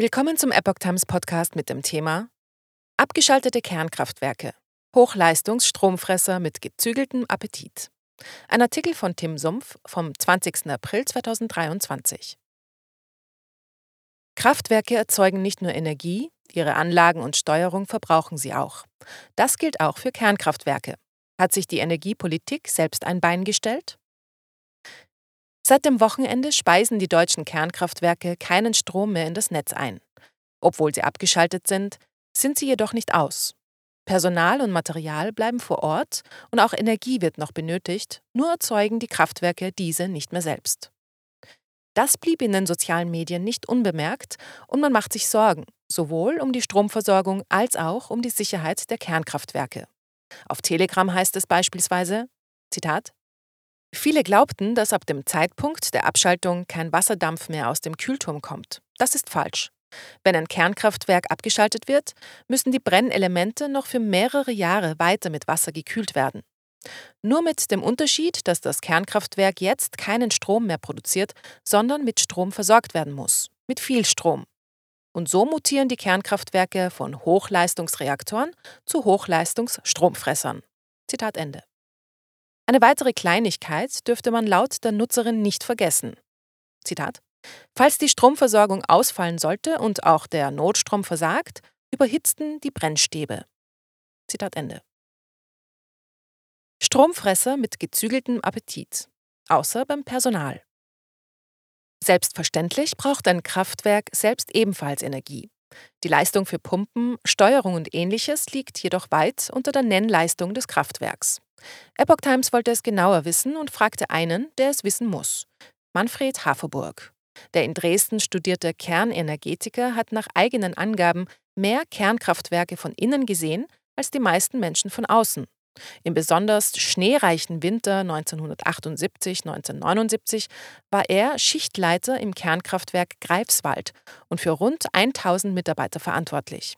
Willkommen zum Epoch Times Podcast mit dem Thema Abgeschaltete Kernkraftwerke. Hochleistungsstromfresser mit gezügeltem Appetit. Ein Artikel von Tim Sumpf vom 20. April 2023. Kraftwerke erzeugen nicht nur Energie, ihre Anlagen und Steuerung verbrauchen sie auch. Das gilt auch für Kernkraftwerke. Hat sich die Energiepolitik selbst ein Bein gestellt? Seit dem Wochenende speisen die deutschen Kernkraftwerke keinen Strom mehr in das Netz ein. Obwohl sie abgeschaltet sind, sind sie jedoch nicht aus. Personal und Material bleiben vor Ort und auch Energie wird noch benötigt, nur erzeugen die Kraftwerke diese nicht mehr selbst. Das blieb in den sozialen Medien nicht unbemerkt und man macht sich Sorgen, sowohl um die Stromversorgung als auch um die Sicherheit der Kernkraftwerke. Auf Telegram heißt es beispielsweise, Zitat, Viele glaubten, dass ab dem Zeitpunkt der Abschaltung kein Wasserdampf mehr aus dem Kühlturm kommt. Das ist falsch. Wenn ein Kernkraftwerk abgeschaltet wird, müssen die Brennelemente noch für mehrere Jahre weiter mit Wasser gekühlt werden. Nur mit dem Unterschied, dass das Kernkraftwerk jetzt keinen Strom mehr produziert, sondern mit Strom versorgt werden muss. Mit viel Strom. Und so mutieren die Kernkraftwerke von Hochleistungsreaktoren zu Hochleistungsstromfressern. Zitat Ende. Eine weitere Kleinigkeit dürfte man laut der Nutzerin nicht vergessen. Zitat: Falls die Stromversorgung ausfallen sollte und auch der Notstrom versagt, überhitzten die Brennstäbe. Zitat Ende. Stromfresser mit gezügeltem Appetit, außer beim Personal. Selbstverständlich braucht ein Kraftwerk selbst ebenfalls Energie. Die Leistung für Pumpen, Steuerung und ähnliches liegt jedoch weit unter der Nennleistung des Kraftwerks. Epoch Times wollte es genauer wissen und fragte einen, der es wissen muss. Manfred Haferburg. Der in Dresden studierte Kernenergetiker hat nach eigenen Angaben mehr Kernkraftwerke von innen gesehen als die meisten Menschen von außen. Im besonders schneereichen Winter 1978-1979 war er Schichtleiter im Kernkraftwerk Greifswald und für rund 1000 Mitarbeiter verantwortlich.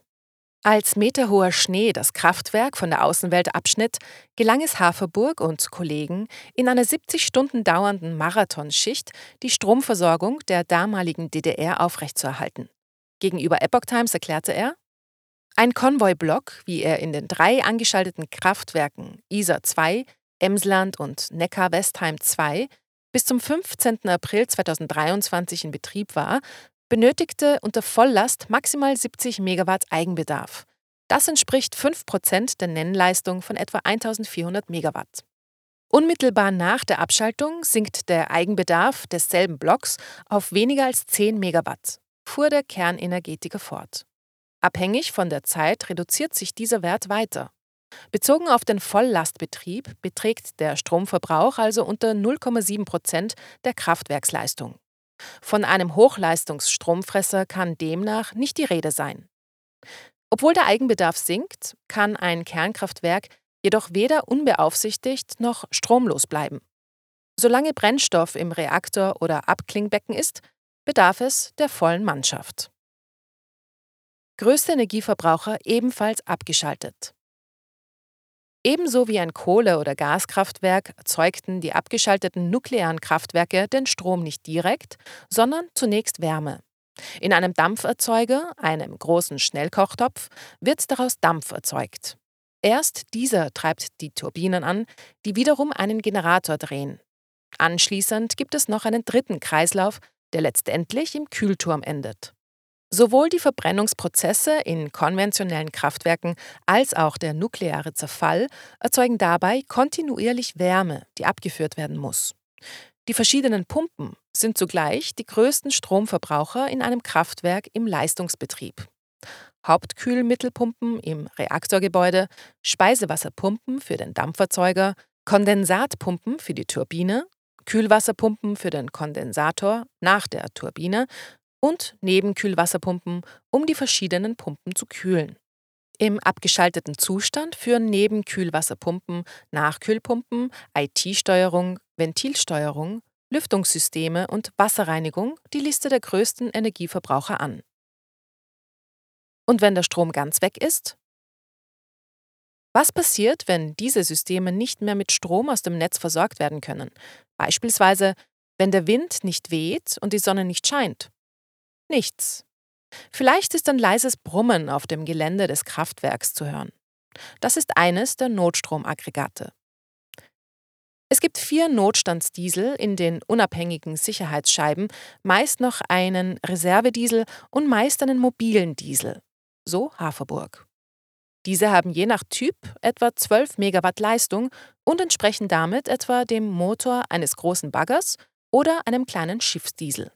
Als meterhoher Schnee das Kraftwerk von der Außenwelt abschnitt, gelang es Haferburg und Kollegen, in einer 70 Stunden dauernden Marathonschicht die Stromversorgung der damaligen DDR aufrechtzuerhalten. Gegenüber Epoch Times erklärte er, ein Konvoiblock, wie er in den drei angeschalteten Kraftwerken Isar 2, Emsland und Neckar-Westheim 2 bis zum 15. April 2023 in Betrieb war, benötigte unter Volllast maximal 70 Megawatt Eigenbedarf. Das entspricht 5% der Nennleistung von etwa 1400 Megawatt. Unmittelbar nach der Abschaltung sinkt der Eigenbedarf desselben Blocks auf weniger als 10 Megawatt, fuhr der Kernenergetiker fort. Abhängig von der Zeit reduziert sich dieser Wert weiter. Bezogen auf den Volllastbetrieb beträgt der Stromverbrauch also unter 0,7 Prozent der Kraftwerksleistung. Von einem Hochleistungsstromfresser kann demnach nicht die Rede sein. Obwohl der Eigenbedarf sinkt, kann ein Kernkraftwerk jedoch weder unbeaufsichtigt noch stromlos bleiben. Solange Brennstoff im Reaktor oder Abklingbecken ist, bedarf es der vollen Mannschaft. Größte Energieverbraucher ebenfalls abgeschaltet. Ebenso wie ein Kohle- oder Gaskraftwerk erzeugten die abgeschalteten nuklearen Kraftwerke den Strom nicht direkt, sondern zunächst Wärme. In einem Dampferzeuger, einem großen Schnellkochtopf, wird daraus Dampf erzeugt. Erst dieser treibt die Turbinen an, die wiederum einen Generator drehen. Anschließend gibt es noch einen dritten Kreislauf, der letztendlich im Kühlturm endet. Sowohl die Verbrennungsprozesse in konventionellen Kraftwerken als auch der nukleare Zerfall erzeugen dabei kontinuierlich Wärme, die abgeführt werden muss. Die verschiedenen Pumpen sind zugleich die größten Stromverbraucher in einem Kraftwerk im Leistungsbetrieb. Hauptkühlmittelpumpen im Reaktorgebäude, Speisewasserpumpen für den Dampferzeuger, Kondensatpumpen für die Turbine, Kühlwasserpumpen für den Kondensator nach der Turbine und Nebenkühlwasserpumpen, um die verschiedenen Pumpen zu kühlen. Im abgeschalteten Zustand führen neben Kühlwasserpumpen Nachkühlpumpen, IT-Steuerung, Ventilsteuerung, Lüftungssysteme und Wasserreinigung die Liste der größten Energieverbraucher an. Und wenn der Strom ganz weg ist? Was passiert, wenn diese Systeme nicht mehr mit Strom aus dem Netz versorgt werden können? Beispielsweise, wenn der Wind nicht weht und die Sonne nicht scheint Nichts. Vielleicht ist ein leises Brummen auf dem Gelände des Kraftwerks zu hören. Das ist eines der Notstromaggregate. Es gibt vier Notstandsdiesel in den unabhängigen Sicherheitsscheiben, meist noch einen Reservediesel und meist einen mobilen Diesel. So Haferburg. Diese haben je nach Typ etwa 12 Megawatt Leistung und entsprechen damit etwa dem Motor eines großen Baggers oder einem kleinen Schiffsdiesel.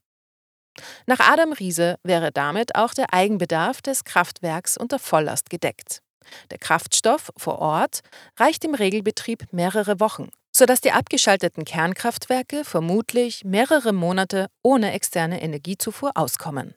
Nach Adam Riese wäre damit auch der Eigenbedarf des Kraftwerks unter Volllast gedeckt. Der Kraftstoff vor Ort reicht im Regelbetrieb mehrere Wochen, sodass die abgeschalteten Kernkraftwerke vermutlich mehrere Monate ohne externe Energiezufuhr auskommen.